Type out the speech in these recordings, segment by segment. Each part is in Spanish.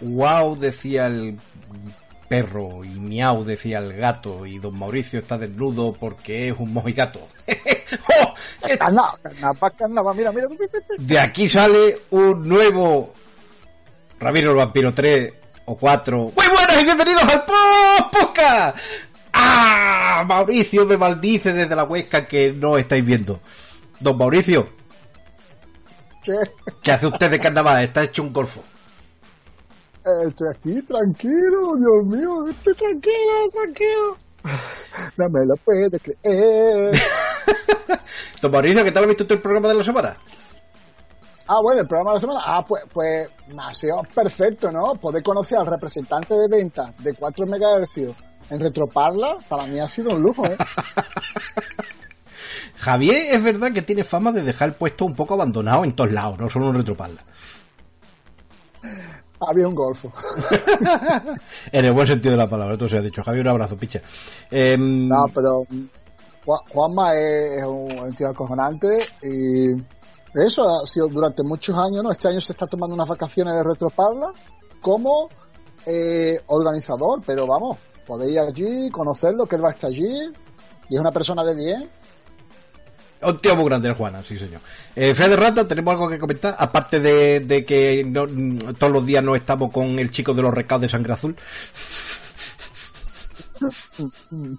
Wow, decía el perro, y miau, decía el gato, y don Mauricio está desnudo porque es un mojigato. ¡Oh! Mira, mira. De aquí sale un nuevo Ramiro el Vampiro 3 o 4. Muy buenas y bienvenidos al Podcast. ¡Ah! Mauricio me maldice desde la huesca que no estáis viendo. Don Mauricio, ¿Qué? ¿qué hace usted de carnaval? Está hecho un golfo. Estoy aquí tranquilo, Dios mío, estoy tranquilo, tranquilo. No me lo puede creer. Don Mauricio, ¿qué tal ha visto usted el programa de la semana? Ah, bueno, el programa de la semana. Ah, pues, pues ha sido perfecto, ¿no? Poder conocer al representante de ventas de 4 MHz en Retroparla, para mí ha sido un lujo, ¿eh? Javier es verdad que tiene fama de dejar el puesto un poco abandonado en todos lados, no solo en Retropalda. Había un golfo. En el buen sentido de la palabra, esto se ha dicho. Javier, un abrazo, picha. Em, No, pero Ju- Juanma es, un tío acojonante y eso ha sido durante muchos años, ¿no? Este año se está tomando unas vacaciones de Retroparla como eh, organizador, pero vamos, podéis ir allí, conocerlo, que él va a estar allí y es una persona de bien. Un tío muy grande el Juana, sí señor. Eh, Fede Rata, ¿tenemos algo que comentar? Aparte de, de que no- mm, todos los días no estamos con el chico de los recados de sangre azul.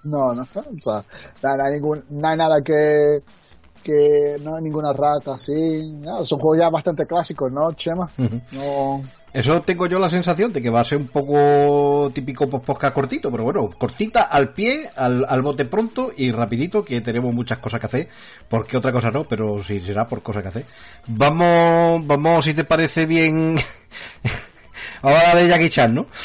No, no, o sea, no, no hay, ningún, no hay nada que, que no hay ninguna rata así, nada, son juegos ya bastante clásicos, ¿no, Chema? No, Eso tengo yo la sensación de que va a ser un poco típico podcast cortito, pero bueno, cortita al pie, al, al bote pronto y rapidito, que tenemos muchas cosas que hacer, porque otra cosa no, pero sí será por cosas que hacer. Vamos, vamos, si te parece bien, ahora de Jackie Chan, ¿no?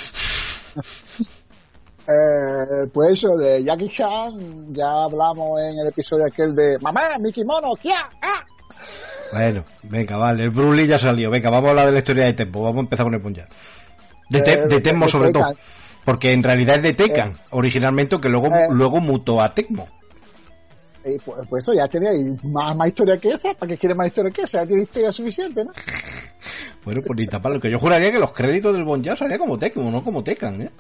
Eh, pues eso, de Jackie Chan, ya hablamos en el episodio aquel de Mamá, Mickey Mono, ¡kia! ¡Ah! Bueno, venga, vale, el Bruce Lee ya salió, venga, vamos a hablar de la historia de Tempo, vamos a empezar con el puñal. De, Te- Eh, de Tecmo de sobre todo, porque en realidad es de Tekken, originalmente, que luego, Eh. luego mutó a Tecmo. Y pues, pues eso, ya tenéis más, más historia que esa, ¿para qué quieres más historia que esa? Ya tiene historia suficiente, ¿no? Bueno, pues ni taparlo, que yo juraría que los créditos del Bonja salían como Tecmo, no como Tekken, ¿eh?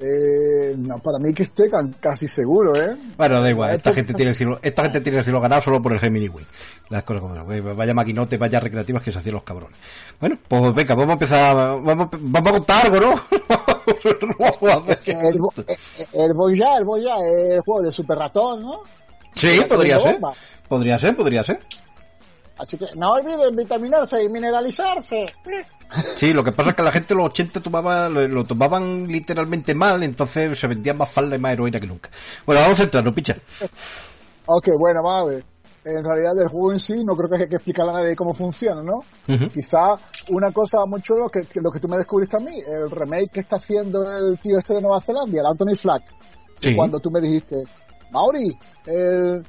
Eh, no, para mí que esté ca- casi seguro, ¿eh? Bueno, da igual, esta Esto- gente tiene el cielo, esta gente tiene el cielo ganado solo por el Gemini Wing. Las cosas como son. Vaya maquinote, vaya recreativas que se hacían los cabrones. Bueno, pues venga, vamos a empezar, vamos, vamos a contar algo, ¿no? El, el Boya, el Boya es el juego de Super Ratón, ¿no? Sí, podría ser. Podría ser, podría ser. Así que no olviden vitaminarse y mineralizarse. Sí, lo que pasa es que la gente en los 80 tomaba, lo, lo tomaban literalmente mal, entonces se vendían más falda y más heroína que nunca. Bueno, vamos a centrarnos, picha. Ok, bueno, vamos a ver. En realidad el juego en sí no creo que haya que explicarle a nadie cómo funciona, ¿no? Ujú. Quizá una cosa muy chulo que, que lo que tú me descubriste a mí, el remake que está haciendo el tío este de Nueva Zelanda, el Anthony Flack. Sí. Cuando tú me dijiste, Mauri, el,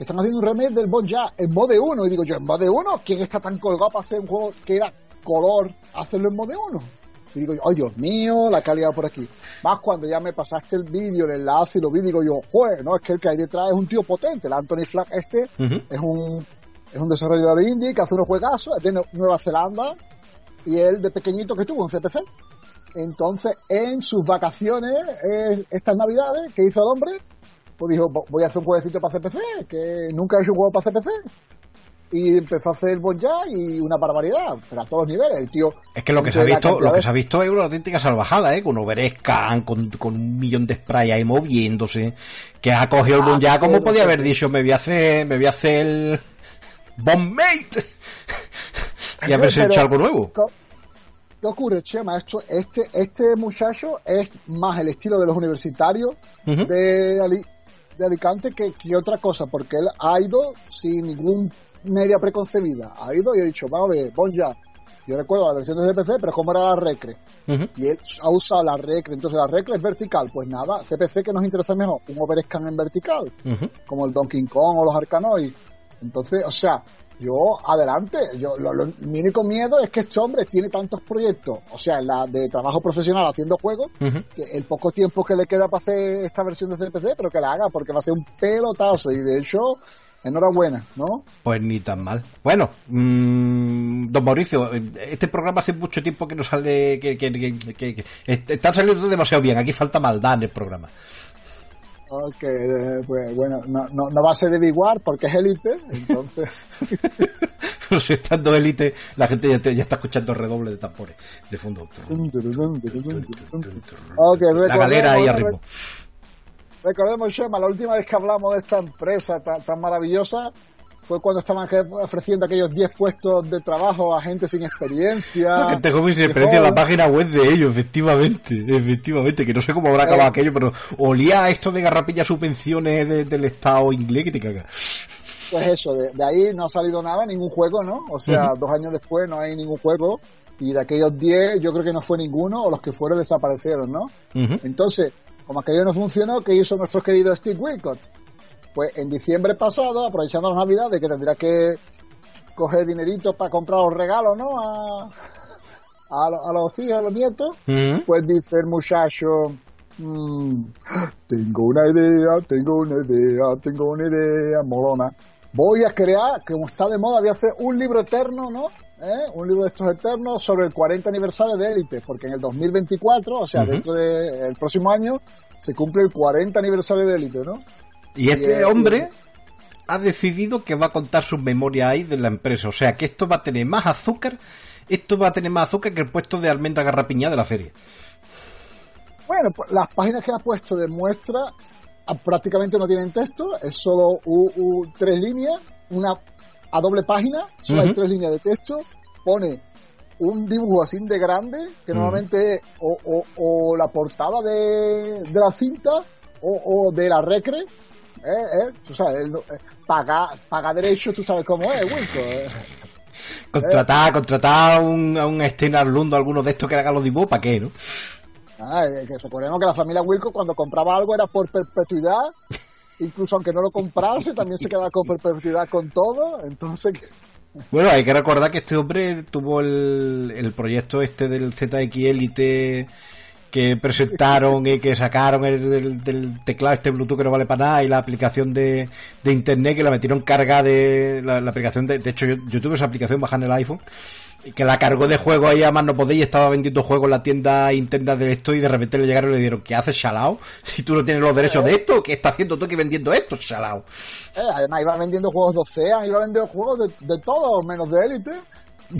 que están haciendo un remake del Bon Ya en modo 1. Y digo yo, ¿en modo 1? ¿Quién está tan colgado para hacer un juego que era color, hacerlo en modo 1? Y digo yo, ay Dios mío, la calidad por aquí. Más cuando ya me pasaste el vídeo, el enlace y lo vi, digo yo, joder, no, es que el que hay detrás es un tío potente. El Anthony Flack este es un, es un desarrollador indie que hace unos juegazos, es de Nue- Nueva Zelanda y él de pequeñito que tuvo un CPC. Entonces, en sus vacaciones, eh, estas navidades, ¿qué hizo el hombre? pues dijo, "Vo- voy a hacer un jueguecito para CPC, que nunca he hecho un juego para CPC. Y empezó a hacer Bonja y una barbaridad, pero a todos los niveles. El tío. Es que lo que se ha visto, lo que se ha visto es una auténtica salvajada, ¿eh? Con Overscan, con, con un millón de spray ahí moviéndose, que ha cogido el Ah, ya, sí, como podía haber dicho, me voy a hacer, me voy a hacer el Bombmate y haberse Pero- hecho algo nuevo. ¿Qué ocurre, Chema? Esto, este, este muchacho es más el estilo de los universitarios de, Ali- de Alicante que, que otra cosa, porque él ha ido sin ningún media preconcebida. Ha ido y ha dicho, vamos a ver, bon ya. Yo recuerdo la versión de CPC, pero ¿cómo era la Recre? Y él ha usado la Recre, entonces la Recre es vertical. Pues nada, CPC que nos interesa mejor, un Overscan en vertical, como el Donkey Kong o los Arcanoid. Entonces, o sea, yo adelante, yo lo, lo- mi único miedo es que este hombre tiene tantos proyectos, o sea, la de trabajo profesional haciendo juegos, que el poco tiempo que le queda para hacer esta versión de CPC, pero que la haga, porque va a ser un pelotazo y de hecho, enhorabuena, ¿no? Pues ni tan mal. Bueno, mm, don Mauricio, este programa hace mucho tiempo que no sale, que, que, que, está saliendo demasiado bien. Aquí falta maldad en el programa. Ok, eh, pues bueno, no, no, no va a ser de Big War porque es élite, entonces... Si estando élite, la gente ya, te- ya está escuchando redoble de tambores de fondo. Ok, La galera ahí arriba. Recordemos, Shema, la última vez que hablamos de esta empresa tan, tan maravillosa fue cuando estaban ofreciendo aquellos 10 puestos de trabajo a gente sin experiencia. Gente joven Que experiencia en la página web de ellos, efectivamente, efectivamente, que no sé cómo habrá acabado Eh. aquello, pero olía a esto de garrapilla subvenciones de- del Estado inglés que te caga. Pues eso, de, de ahí no ha salido nada, ningún juego, ¿no? O sea, dos años después no hay ningún juego. Y de aquellos 10 yo creo que no fue ninguno, o los que fueron desaparecieron, ¿no? Entonces, como aquello no funcionó, ¿qué hizo nuestro querido Steve Wilcott? Pues en diciembre pasado, aprovechando las navidades, que tendría que coger dinerito para comprar los regalos, ¿no? A, a, lo- a los hijos, a los nietos, pues dice el muchacho, "Mm, tengo una idea, tengo una idea, tengo una idea molona. Voy a crear, como está de moda, voy a hacer un libro eterno, ¿no? ¿Eh? Un libro de estos eternos sobre el 40 aniversario de Élite, porque en el 2024, o sea, dentro del próximo año, se cumple el 40 aniversario de Élite, ¿no? Y este eh, hombre ha decidido que va a contar sus memorias ahí de la empresa. O sea, que esto va a tener más azúcar, esto va a tener más azúcar que el puesto de almendra garrapiñada de la feria. Bueno, pues las páginas que ha puesto de muestra ah, prácticamente no tienen texto, es solo u- u- tres líneas, una a doble página, solo hay Ujú. tres líneas de texto, pone un dibujo así de grande, que normalmente es o, o- o la portada de, de la cinta o, o de la recre, eh, eh, tú sabes, no- eh, paga, paga derecho, tú sabes cómo es, Wilco. eh. Contratar, contratar a un, a un Steiner Lundo, alguno de estos que haga los dibujos, ¿para qué, no? Ah, eh, que recordemos que la familia Wilco cuando compraba algo era por perpetuidad, incluso aunque no lo comprase, también se quedaba con perpetuidad con todo, entonces... Bueno, hay que recordar que este hombre tuvo el, el proyecto este del ZX Elite que presentaron y que sacaron el, del, del teclado este Bluetooth que no vale para nada y la aplicación de, de internet que la metieron carga de la, aplicación de, de hecho yo, yo tuve esa aplicación bajada en el iPhone que la cargó de juego ahí a más no podéis y estaba vendiendo juegos en la tienda interna de esto y de repente le llegaron y le dijeron ¿qué haces Shalao? si tú no tienes los derechos de esto ¿qué está haciendo tú aquí vendiendo esto Shalao? Eh, además iba vendiendo juegos de Ocean, iba vendiendo juegos de, de todo, menos de élite.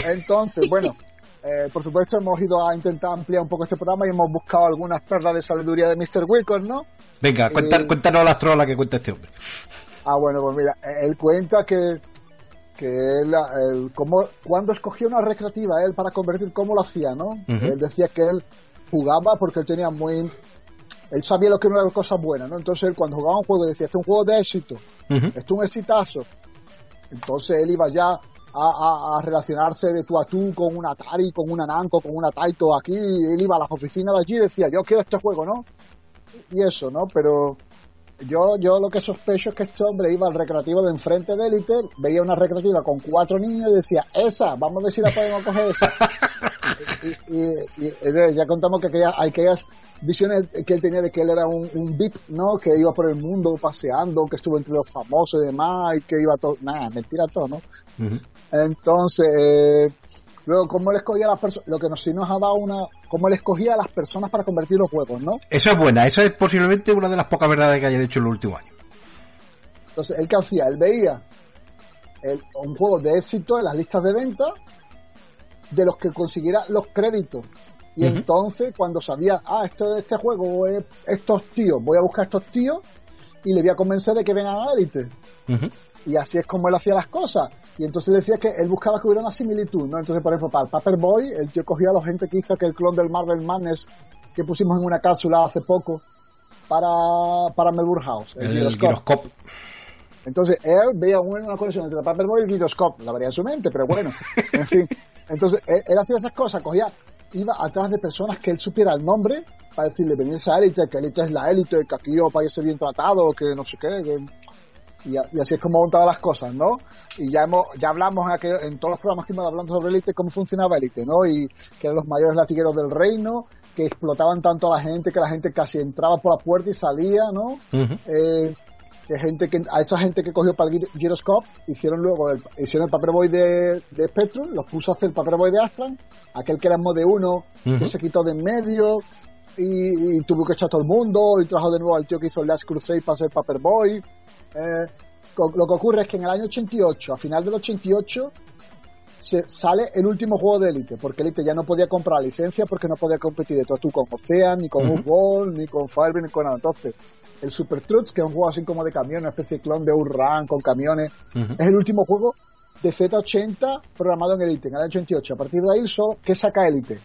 Entonces, bueno, eh, por supuesto hemos ido a intentar ampliar un poco este programa y hemos buscado algunas perlas de sabiduría de Mr. Wilcott, ¿no? venga Eh, cuéntanos las trolas que cuenta este hombre Ah, bueno, pues mira, él cuenta que, que él, él cómo- cuando escogía una recreativa, él para convertir, cómo lo hacía, ¿no? Él decía que él jugaba porque él tenía muy... Él sabía lo que no eran cosas buenas, ¿no? Entonces él cuando jugaba un juego decía, este es un juego de éxito, Ujú. esto es un exitazo. Entonces él iba ya a, a- a relacionarse de tú a tú con un Atari, con una Namco, con una Taito aquí, él iba a las oficinas de allí y decía, yo quiero este juego, ¿no? Y eso, ¿no? Pero yo, yo lo que sospecho es que este hombre iba al recreativo de enfrente de élite, veía una recreativa con cuatro niños y decía, esa, vamos a ver si la podemos coger esa. y, y- y- y ya contamos que aquella- hay aquellas visiones que él tenía de que él era un, un VIP, ¿no? Que iba por el mundo paseando, que estuvo entre los famosos y demás, y que iba todo, nada, mentira todo, ¿no? Entonces, eh, luego, ¿cómo él escogía a las personas? Lo que nos, sí nos ha dado una, cómo él escogía a las personas para convertir los juegos, ¿no? Esa es buena, esa es posiblemente una de las pocas verdades que haya dicho en los últimos años. Entonces, ¿él qué hacía? Él veía el- un juego de éxito en las listas de venta de los que consiguiera los créditos. Y entonces, cuando sabía, ah, esto, este juego es estos tíos, voy a buscar estos tíos y le voy a convencer de que vengan a Elite. Ujú. Y así es como él hacía las cosas. Y entonces decía que él buscaba que hubiera una similitud, ¿no? Entonces, por ejemplo, para el Paperboy, el tío cogía a la gente que hizo aquel clon del Marvel Madness que pusimos en una cápsula hace poco para, para Melbourne House, el, El. Entonces él veía una, conexión entre el Paperboy y el Gyroscope, la vería en su mente, pero bueno, en fin. Entonces él, él hacía esas cosas, cogía, iba atrás de personas que él supiera el nombre para decirle, venirse a élite, que élite es la élite, que aquí yo para ser bien tratado, que no sé qué, que- y, a- y así es como montaba las cosas, ¿no? Y ya hemos, ya hablamos en, aquel- en todos los programas que hemos hablando sobre élite, cómo funcionaba élite, ¿no? Y que eran los mayores latigueros del reino, que explotaban tanto a la gente que la gente casi entraba por la puerta y salía, ¿no? Ujú. eh, de gente que a esa gente que cogió para el Gyr- Gyroscope hicieron luego el, hicieron el Paperboy de, de Spectrum, los puso a hacer el Paperboy de Astran, aquel que era de uno, Ujú. que se quitó de en medio y, y tuvo que echar a todo el mundo y trajo de nuevo al tío que hizo el Last Crusade para ser Paperboy. Eh, lo que ocurre es que en el año 88, a final del 88, se sale el último juego de Elite, porque Elite ya no podía comprar licencia porque no podía competir de todo tú con Ocean, ni con. Urball, ni con Firebird, ni con nada. Entonces, el Super Trucks, que es un juego así como de camión, una especie de clon de Urran con camiones, es el último juego de Z80 programado en Elite, en el año 88. A partir de ahí, solo, ¿qué saca Elite?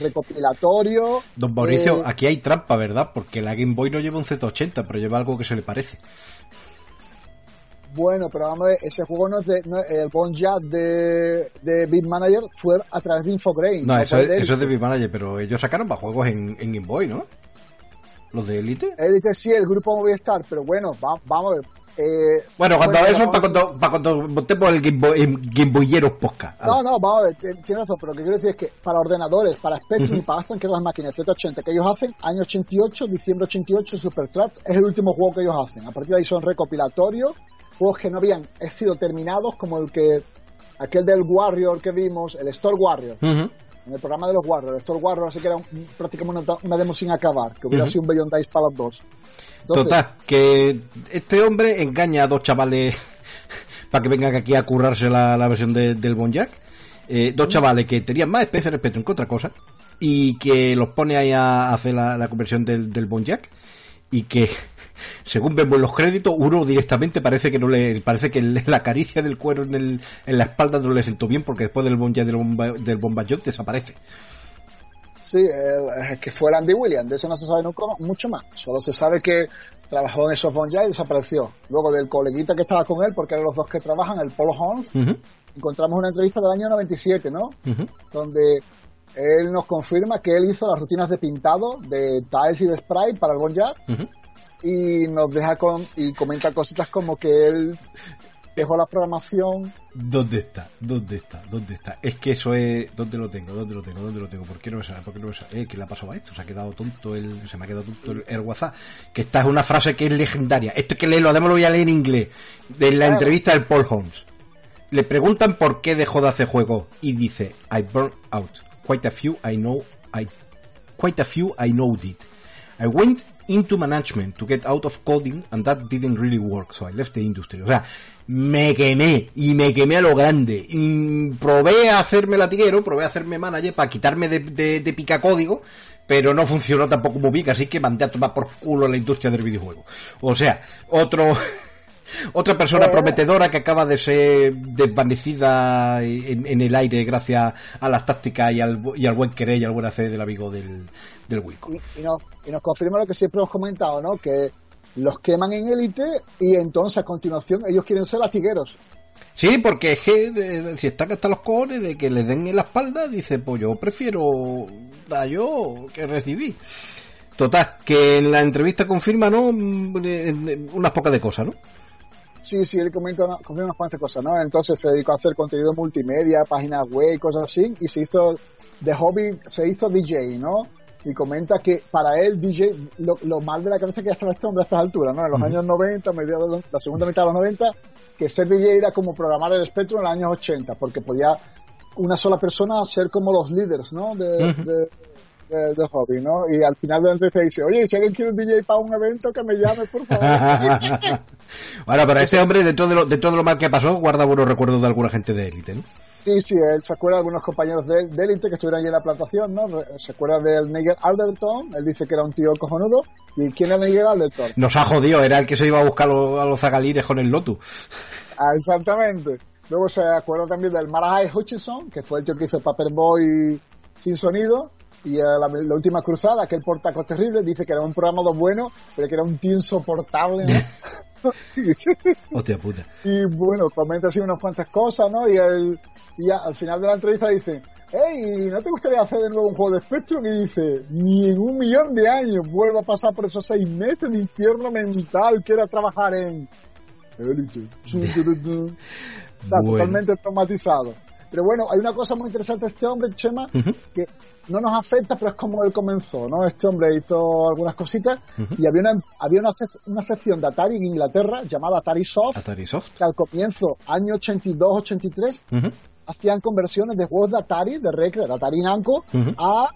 Recopilatorio. Don Mauricio, eh, aquí hay trampa, ¿verdad? Porque la Game Boy no lleva un Z80, pero lleva algo que se le parece. Bueno, pero vamos a ver, ese juego no es de. No, el Bon Jazz de, de Beat Manager fue a través de Infograin. No, eso es, de eso es de Big Manager, pero ellos sacaron para juegos en, en Game Boy, ¿no? Los de Elite. Elite sí, el grupo Movistar, pero bueno, va- vamos a ver. eh, Bueno, cuando eso, para cuando, para cuando montemos el Game Boy, el Game Boyeros podcast. No, no, vamos a ver, tienes razón, pero lo que quiero decir es que para ordenadores, para Spectrum y para Aston, que las máquinas Z80 que ellos hacen, año 88, diciembre 88, Super Track es el último juego que ellos hacen. A partir de ahí son recopilatorios, juegos que no habían sido terminados, como el que, aquel del Warrior que vimos, el Store Warrior, en el programa de los Warriors. El Store Warrior así que era un- prácticamente una, una demo sin acabar, que hubiera sido un Beyond Dice para los dos. Entonces, Total, que este hombre engaña a dos chavales para que vengan aquí a currarse la, la versión de- del Bonjack. Eh, dos chavales que tenían más especie de Spectrum que otra cosa y que los pone ahí a hacer la, la conversión del, del Bonjack y que según vemos los créditos uno directamente parece que no le parece que la caricia del cuero en, el, en la espalda no le sentó bien porque después del Bonjack del, bomba, del bomballón desaparece Sí, es que fue el Andy Williams, de eso no se sabe nunca mucho más. Solo se sabe que trabajó en esos Bon y desapareció. Luego del coleguita que estaba con él, porque eran los dos que trabajan, el Paul Holmes, encontramos una entrevista del año 97, ¿no? Donde él nos confirma que él hizo las rutinas de pintado de tiles y de spray para el Bon Ujú. Y nos deja con y comenta cositas como que él dejó la programación ¿Dónde está? ¿Dónde está? ¿Dónde está? Es que eso es... ¿Dónde lo tengo? ¿Dónde lo tengo? ¿Dónde lo tengo? ¿Por qué no me sale? ¿Por qué no me sale? Eh, ¿Qué le ha pasado a esto? Se ha quedado tonto el... Se me ha quedado tonto el, el WhatsApp. Que esta es una frase que es legendaria. Esto hay que leerlo, además lo voy a leer en inglés. De la Claro. entrevista del Paul Holmes. Le preguntan por qué dejó de hacer juegos. Y dice, I burned out. Quite a few I know... I... Quite a few I know did. I went into management to get out of coding and that didn't really work, so I left the industry. O sea, me quemé y me quemé a lo grande. Y probé a hacerme latiguero, probé a hacerme manager para quitarme de, de, de pica código, pero no funcionó tampoco muy bien, así que mandé a tomar por culo la industria del videojuego. O sea, otro... Otra persona prometedora que acaba de ser desvanecida en, en el aire gracias a las tácticas y al, y al buen querer y al buen hacer del amigo del, del Wico. y, y nos, y nos confirma lo que siempre hemos comentado, ¿no? Que los queman en élite y entonces a continuación ellos quieren ser latigueros. Sí, porque es que eh, si están hasta los cojones de que le den en la espalda, dice, pues yo prefiero dar yo que recibir. Total, que en la entrevista confirma, ¿no? Mm, eh, Unas pocas de cosas, ¿no? Sí, sí, él comenta una- confirma unas cuantas cosas, ¿no? Entonces se dedicó a hacer contenido multimedia, páginas web y cosas así, y se hizo, de hobby, se hizo DJ, ¿no? Y comenta que para él DJ, lo, lo mal de la cabeza que ya estaba este hombre a estas alturas, ¿no? En los Ujú. años 90, mediados de los- la segunda mitad de los 90, que ser DJ era como programar el espectro en los años 80, porque podía una sola persona ser como los líderes, ¿no? De, Ujú. de- de, de hobby, ¿no? Y al final de la entrevista dice, oye, si alguien quiere un DJ para un evento, que me llame, por favor. bueno, pero este hombre, dentro de, lo, dentro de lo mal que pasó, guarda buenos recuerdos de alguna gente de élite, ¿no? Sí, sí, él se acuerda de algunos compañeros de, élite que estuvieron allí en la plantación, ¿no? Se acuerda del Nigel Alderton, él dice que era un tío cojonudo. ¿Y quién era Nigel Alderton? Nos ha jodido, era el que se iba a buscar a los zagalines con el Lotus. Ah, exactamente. Luego se acuerda también del Marahai Hutchinson, que fue el tío que hizo Paperboy sin sonido. Y la, la, última cruzada, aquel portaco terrible, dice que era un programa bueno, pero que era un tío insoportable, ¿no? Hostia puta. Y bueno, comenta así unas cuantas cosas, ¿no? Y, el, y al final de la entrevista dice, hey, ¿no te gustaría hacer de nuevo un juego de Spectrum? Y dice, ni en un millón de años vuelvo a pasar por esos seis meses de infierno mental que era trabajar en Elite. Está bueno. totalmente traumatizado. Pero bueno, hay una cosa muy interesante de este hombre, Chema, uh -huh. que no nos afecta, pero es como él comenzó, ¿no? Este hombre hizo algunas cositas uh -huh. y había una, había una, una, sección de Atari en Inglaterra llamada Atari Soft, Atari Soft. que al comienzo, año 82-83, uh -huh. hacían conversiones de juegos de Atari, de Recre, de Atari Namco, a,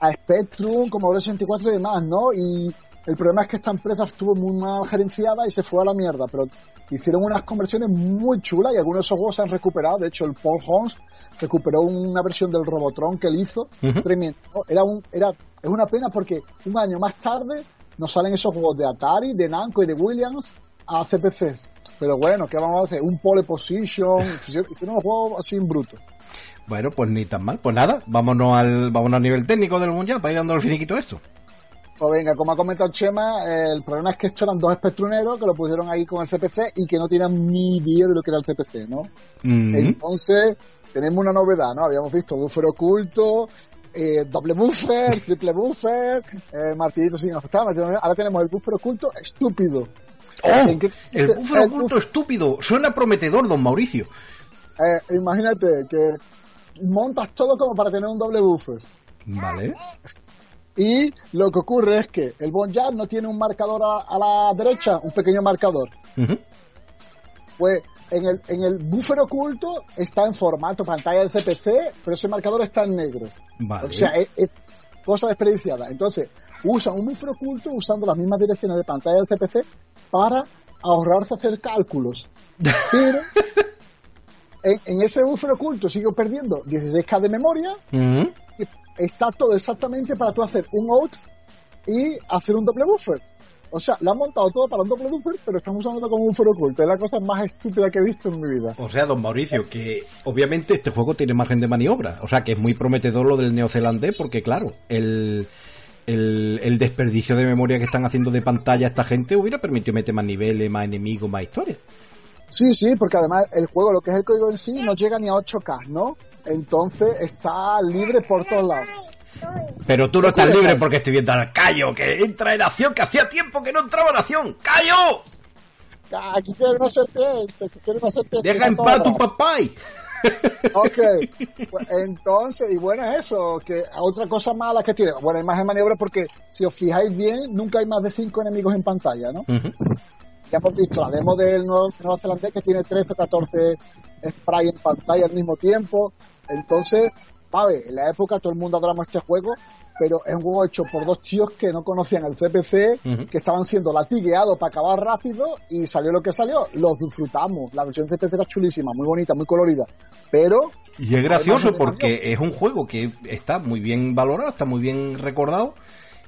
a Spectrum, Commodore 64 y demás, ¿no? Y el problema es que esta empresa estuvo muy mal gerenciada y se fue a la mierda, pero hicieron unas conversiones muy chulas y algunos de esos juegos se han recuperado. De hecho, el Paul Holmes recuperó una versión del Robotron que él hizo. Uh -huh. Tremendo. Era un, era, es una pena porque un año más tarde nos salen esos juegos de Atari, de Namco y de Williams a CPC. Pero bueno, ¿qué vamos a hacer? Un pole position. hicieron un juego así en bruto. Bueno, pues ni tan mal. Pues nada, vámonos al, vámonos al nivel técnico del Mundial para ir dando el finiquito a esto. Pues venga, como ha comentado Chema, el problema es que estos eran dos espectruneros que lo pusieron ahí con el CPC y que no tenían ni idea de lo que era el CPC, ¿no? Entonces, tenemos una novedad, ¿no? Habíamos visto buffer oculto, eh, doble buffer, triple buffer, eh, martillito sin ajustar, ahora tenemos el buffer oculto estúpido. ¡Oh! el buffer el oculto buffer... estúpido, suena prometedor, don Mauricio. Eh, imagínate que montas todo como para tener un doble buffer. Vale. Y lo que ocurre es que el Bonjar no tiene un marcador a, a, la derecha, un pequeño marcador. Uh -huh. Pues en el, en el buffer oculto está en formato pantalla del CPC, pero ese marcador está en negro. Vale. O sea, es, es cosa desperdiciada. Entonces, usan un buffer oculto usando las mismas direcciones de pantalla del CPC para ahorrarse hacer cálculos. Pero en, en, ese buffer oculto sigo perdiendo 16K de memoria. Uh -huh está todo exactamente para tú hacer un out y hacer un doble buffer. O sea, le han montado todo para un doble buffer, pero estamos usando como un buffer oculto. Es la cosa más estúpida que he visto en mi vida. O sea, don Mauricio, que obviamente este juego tiene margen de maniobra. O sea, que es muy prometedor lo del neozelandés, porque claro, el, el, el desperdicio de memoria que están haciendo de pantalla esta gente hubiera permitido meter más niveles, más enemigos, más historias. Sí, sí, porque además el juego, lo que es el código en sí, no llega ni a 8K, ¿no? Entonces está libre por todos lados. Pero tú no estás libre porque estoy viendo al Cayo que entra en acción, que hacía tiempo que no entraba en acción. ¡Cayo! Aquí quiero una serpiente, quiero una serpiente. Deja en paz tu papá. ok, pues entonces, y bueno, es eso, que otra cosa mala que tiene, bueno, hay más de maniobra porque si os fijáis bien, nunca hay más de 5 enemigos en pantalla, ¿no? Uh -huh. Ya hemos visto la demo del Nuevo, Nueva Zelanda que tiene 13 o 14 spray en pantalla al mismo tiempo, entonces, Pave, en la época todo el mundo adoramos este juego, pero es un juego hecho por dos tíos que no conocían el CPC, uh -huh. que estaban siendo latigueados para acabar rápido y salió lo que salió. Los disfrutamos. La versión CPC era chulísima, muy bonita, muy colorida. Pero. Y es gracioso porque es un juego que está muy bien valorado, está muy bien recordado.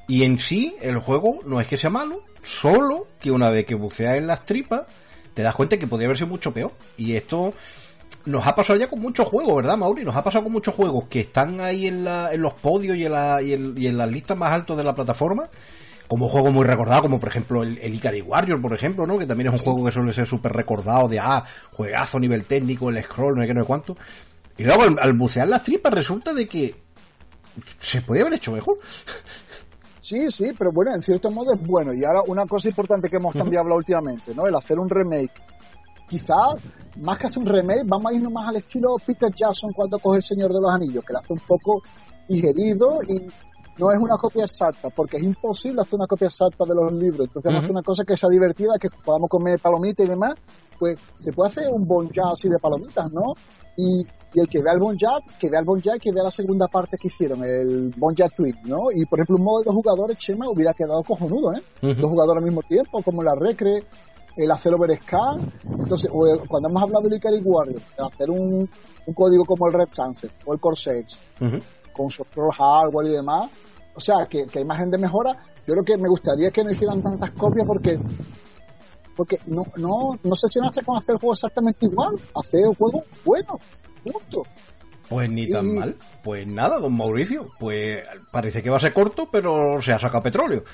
Y en sí, el juego no es que sea malo, solo que una vez que buceas en las tripas, te das cuenta que podría haber sido mucho peor. Y esto nos ha pasado ya con muchos juegos, ¿verdad, Mauri? Nos ha pasado con muchos juegos que están ahí en, la, en los podios y en, la, y, en, y en las listas más altas de la plataforma. Como juego muy recordado, como por ejemplo el, el Ikari Warrior, por ejemplo, ¿no? Que también es un sí. juego que suele ser súper recordado de, ah, juegazo a nivel técnico, el scroll, no sé qué, no sé cuánto. Y luego al, al bucear las tripas resulta de que se podía haber hecho mejor. Sí, sí, pero bueno, en cierto modo es bueno. Y ahora una cosa importante que hemos cambiado uh -huh. últimamente, ¿no? El hacer un remake quizás más que hacer un remake, vamos a irnos más al estilo Peter Jackson cuando coge El Señor de los Anillos, que lo hace un poco digerido y no es una copia exacta, porque es imposible hacer una copia exacta de los libros. Entonces, vamos uh -huh. a hacer una cosa que sea divertida, que podamos comer palomitas y demás, pues se puede hacer un bon así de palomitas, ¿no? Y, y el que vea el bon que vea el bon y que vea la segunda parte que hicieron, el bon Twin, ¿no? Y por ejemplo, un modo de dos jugadores, Chema, hubiera quedado cojonudo, ¿eh? Dos jugadores al mismo tiempo, como la Recre, el hacer Overscan. Entonces, cuando hemos hablado de Ikari Warrior, hacer un, un, código como el Red Sunset o el Corsage, con software hardware y demás, o sea, que, que hay margen de mejora. Yo creo que me gustaría que no hicieran tantas copias porque porque no, no, no sé si no hace con hacer el juego exactamente igual, hacer el juego bueno, punto. Pues ni tan mal. Pues nada, don Mauricio. Pues parece que va a ser corto, pero se ha sacado petróleo.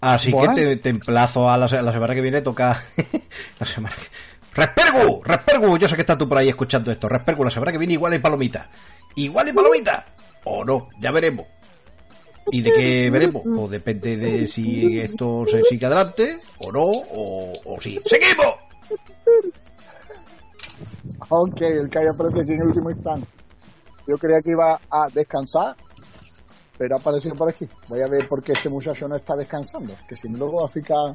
Así que te, te, emplazo a la, semana que viene, toca. la semana que. ¡Respergu! ¡Respergu! Yo sé que estás tú por ahí escuchando esto. Respergu, la semana que viene igual hay palomita. ¿Igual hay palomita? O no, ya veremos. ¿Y de qué veremos? Pues depende de si esto se sigue adelante o no, o, o si. ¡Seguimos! Ok, el que haya aparecido aquí en el último instante. Yo creía que iba a descansar, pero ha aparecido por aquí. Voy a ver por qué este muchacho no está descansando, que si no luego va a ficar...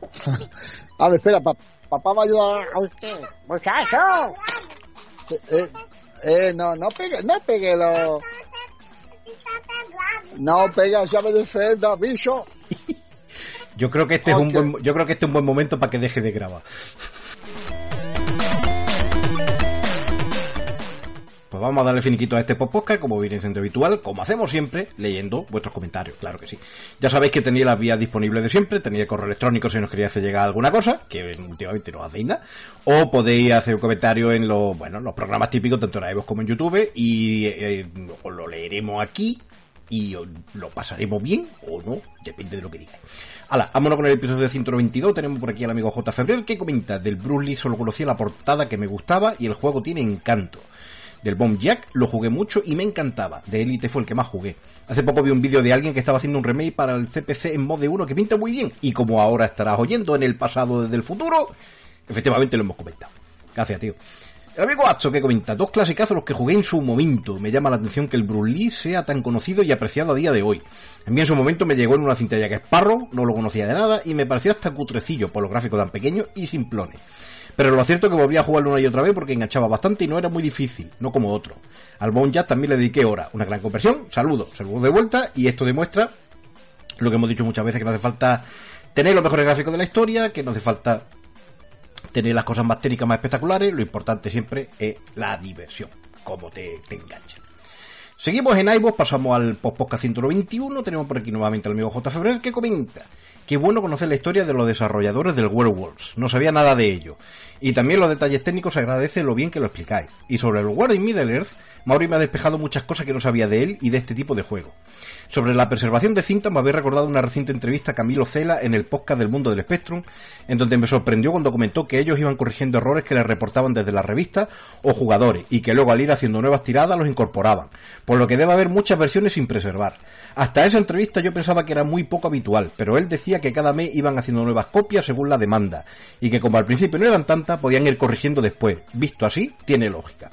a ver, espera, papá va a ayudar a usted. ¡Muchacho! eh, eh, no, no pegue, no pegue los... No pega llave de celda, bicho. yo creo que este es un buen, yo creo que este es un buen momento para que deje de grabar. Vamos a darle finiquito a este podcast, como viene siendo habitual, como hacemos siempre, leyendo vuestros comentarios, claro que sí. Ya sabéis que tenía las vías disponibles de siempre, tenía correo electrónico si nos quería hacer llegar alguna cosa, que últimamente no hacéis nada, o podéis hacer un comentario en los, bueno, los programas típicos, tanto en iVoox como en YouTube, y eh, os lo leeremos aquí, y lo pasaremos bien o no, depende de lo que digáis. Hala, vámonos con el episodio de 192. Tenemos por aquí al amigo J. Febrero que comenta: Del Bruce Lee solo conocía la portada que me gustaba y el juego tiene encanto. Del Bomb Jack lo jugué mucho y me encantaba. De Elite fue el que más jugué. Hace poco vi un vídeo de alguien que estaba haciendo un remake para el CPC en mod de 1 que pinta muy bien. Y como ahora estarás oyendo en el pasado desde el futuro, efectivamente lo hemos comentado. Gracias, tío. El amigo Acho que comenta, dos clasicazos los que jugué en su momento. Me llama la atención que el Bruce sea tan conocido y apreciado a día de hoy. A mí en su momento me llegó en una cinta ya que es parro, no lo conocía de nada y me pareció hasta cutrecillo por los gráficos tan pequeños y simplones. Pero lo cierto es que volví a jugarlo una y otra vez porque enganchaba bastante y no era muy difícil, no como otro. Al Bone Jazz también le dediqué hora, una gran conversión, saludos, saludos de vuelta y esto demuestra lo que hemos dicho muchas veces que no hace falta tener los mejores gráficos de la historia, que no hace falta tener las cosas más técnicas, más espectaculares, lo importante siempre es la diversión, como te, te engancha. Seguimos en iVoox, pasamos al podcast 121, tenemos por aquí nuevamente al amigo J. Febrer que comenta Qué bueno conocer la historia de los desarrolladores del Werewolves, no sabía nada de ello. Y también los detalles técnicos agradece lo bien que lo explicáis. Y sobre el War in Middle Earth, Mauri me ha despejado muchas cosas que no sabía de él y de este tipo de juego. Sobre la preservación de cinta me habéis recordado una reciente entrevista a Camilo Cela en el podcast del Mundo del Spectrum, en donde me sorprendió cuando comentó que ellos iban corrigiendo errores que les reportaban desde la revista o jugadores, y que luego al ir haciendo nuevas tiradas los incorporaban, por lo que debe haber muchas versiones sin preservar. Hasta esa entrevista yo pensaba que era muy poco habitual, pero él decía que cada mes iban haciendo nuevas copias según la demanda, y que como al principio no eran tantas, podían ir corrigiendo después. Visto así, tiene lógica.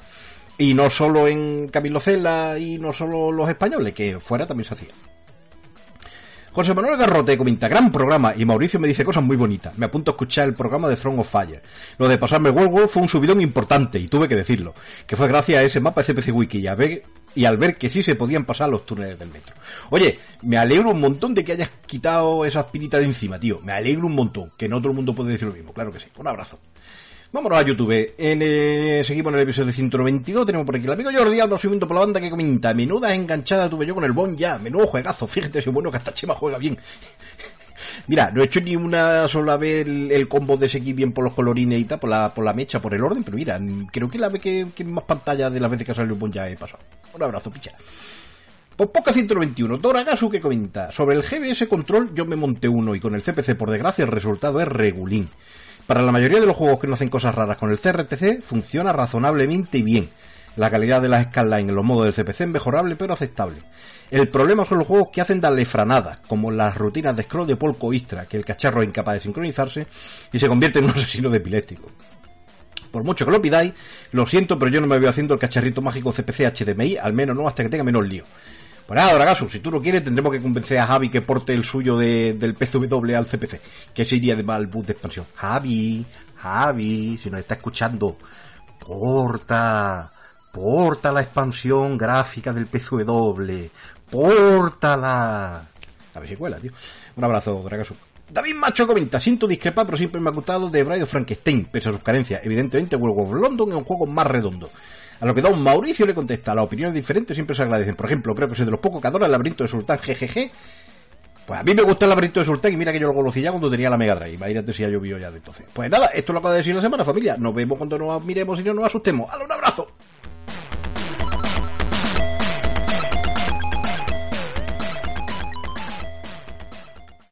Y no solo en Camilo Cela y no solo los españoles, que fuera también se hacía. José Manuel Garrote comenta, gran programa, y Mauricio me dice cosas muy bonitas. Me apunto a escuchar el programa de Throne of Fire. Lo de pasarme World War fue un subidón importante, y tuve que decirlo, que fue gracias a ese mapa SPC Wiki y, a ver, y al ver que sí se podían pasar los túneles del metro. Oye, me alegro un montón de que hayas quitado esa espinita de encima, tío. Me alegro un montón, que no todo el mundo puede decir lo mismo, claro que sí. Un abrazo. Vámonos a YouTube. Eh, seguimos en el episodio 192. Tenemos por aquí el amigo Jordi Alba subiendo por la banda que comenta. Menuda enganchada tuve yo con el Bon ya. Menudo juegazo. Fíjate si bueno que hasta Chema juega bien. Mira, no he hecho ni una sola vez el, combo de seguir bien por los colorines y tal, por la, por la mecha, por el orden, pero mira, creo que la vez que, más pantalla de las veces que ha salido el Bon ya he pasado. Un abrazo, picha. Pues poca 121, Doragasu que comenta. Sobre el GBS Control yo me monté uno y con el CPC por desgracia el resultado es regulín. Para la mayoría de los juegos que no hacen cosas raras con el CRTC, funciona razonablemente bien. La calidad de las scanlines en los modos del CPC es mejorable pero aceptable. El problema son los juegos que hacen darle franadas, como las rutinas de scroll de Polko Istra, que el cacharro es incapaz de sincronizarse y se convierte en un asesino de epiléptico. Por mucho que lo pidáis, lo siento, pero yo no me veo haciendo el cacharrito mágico CPC HDMI, al menos no hasta que tenga menos lío. Pues nada, Dragasu, si tú no quieres, tendremos que convencer a Javi que porte el suyo de, del PCW al CPC, que se iría de mal bus de expansión. Javi, Javi, si nos está escuchando, porta, porta la expansión gráfica del PCW, pórtala. A ver si cuela, tío. Un abrazo, Dragasu. David Macho comenta, siento discrepar, pero siempre me ha gustado de Bride of Frankenstein, pese a sus carencias. Evidentemente, World of London es un juego más redondo. A lo que Don Mauricio le contesta, las opiniones diferentes siempre se agradecen. Por ejemplo, creo que soy de los pocos que adora el laberinto de Sultán GGG. Pues a mí me gusta el laberinto de Sultán y mira que yo lo conocí ya cuando tenía la Mega Drive. Imagínate si ya llovió ya de entonces. Pues nada, esto lo acaba de decir la semana, familia. Nos vemos cuando nos miremos y no nos asustemos. ¡Hala, un abrazo!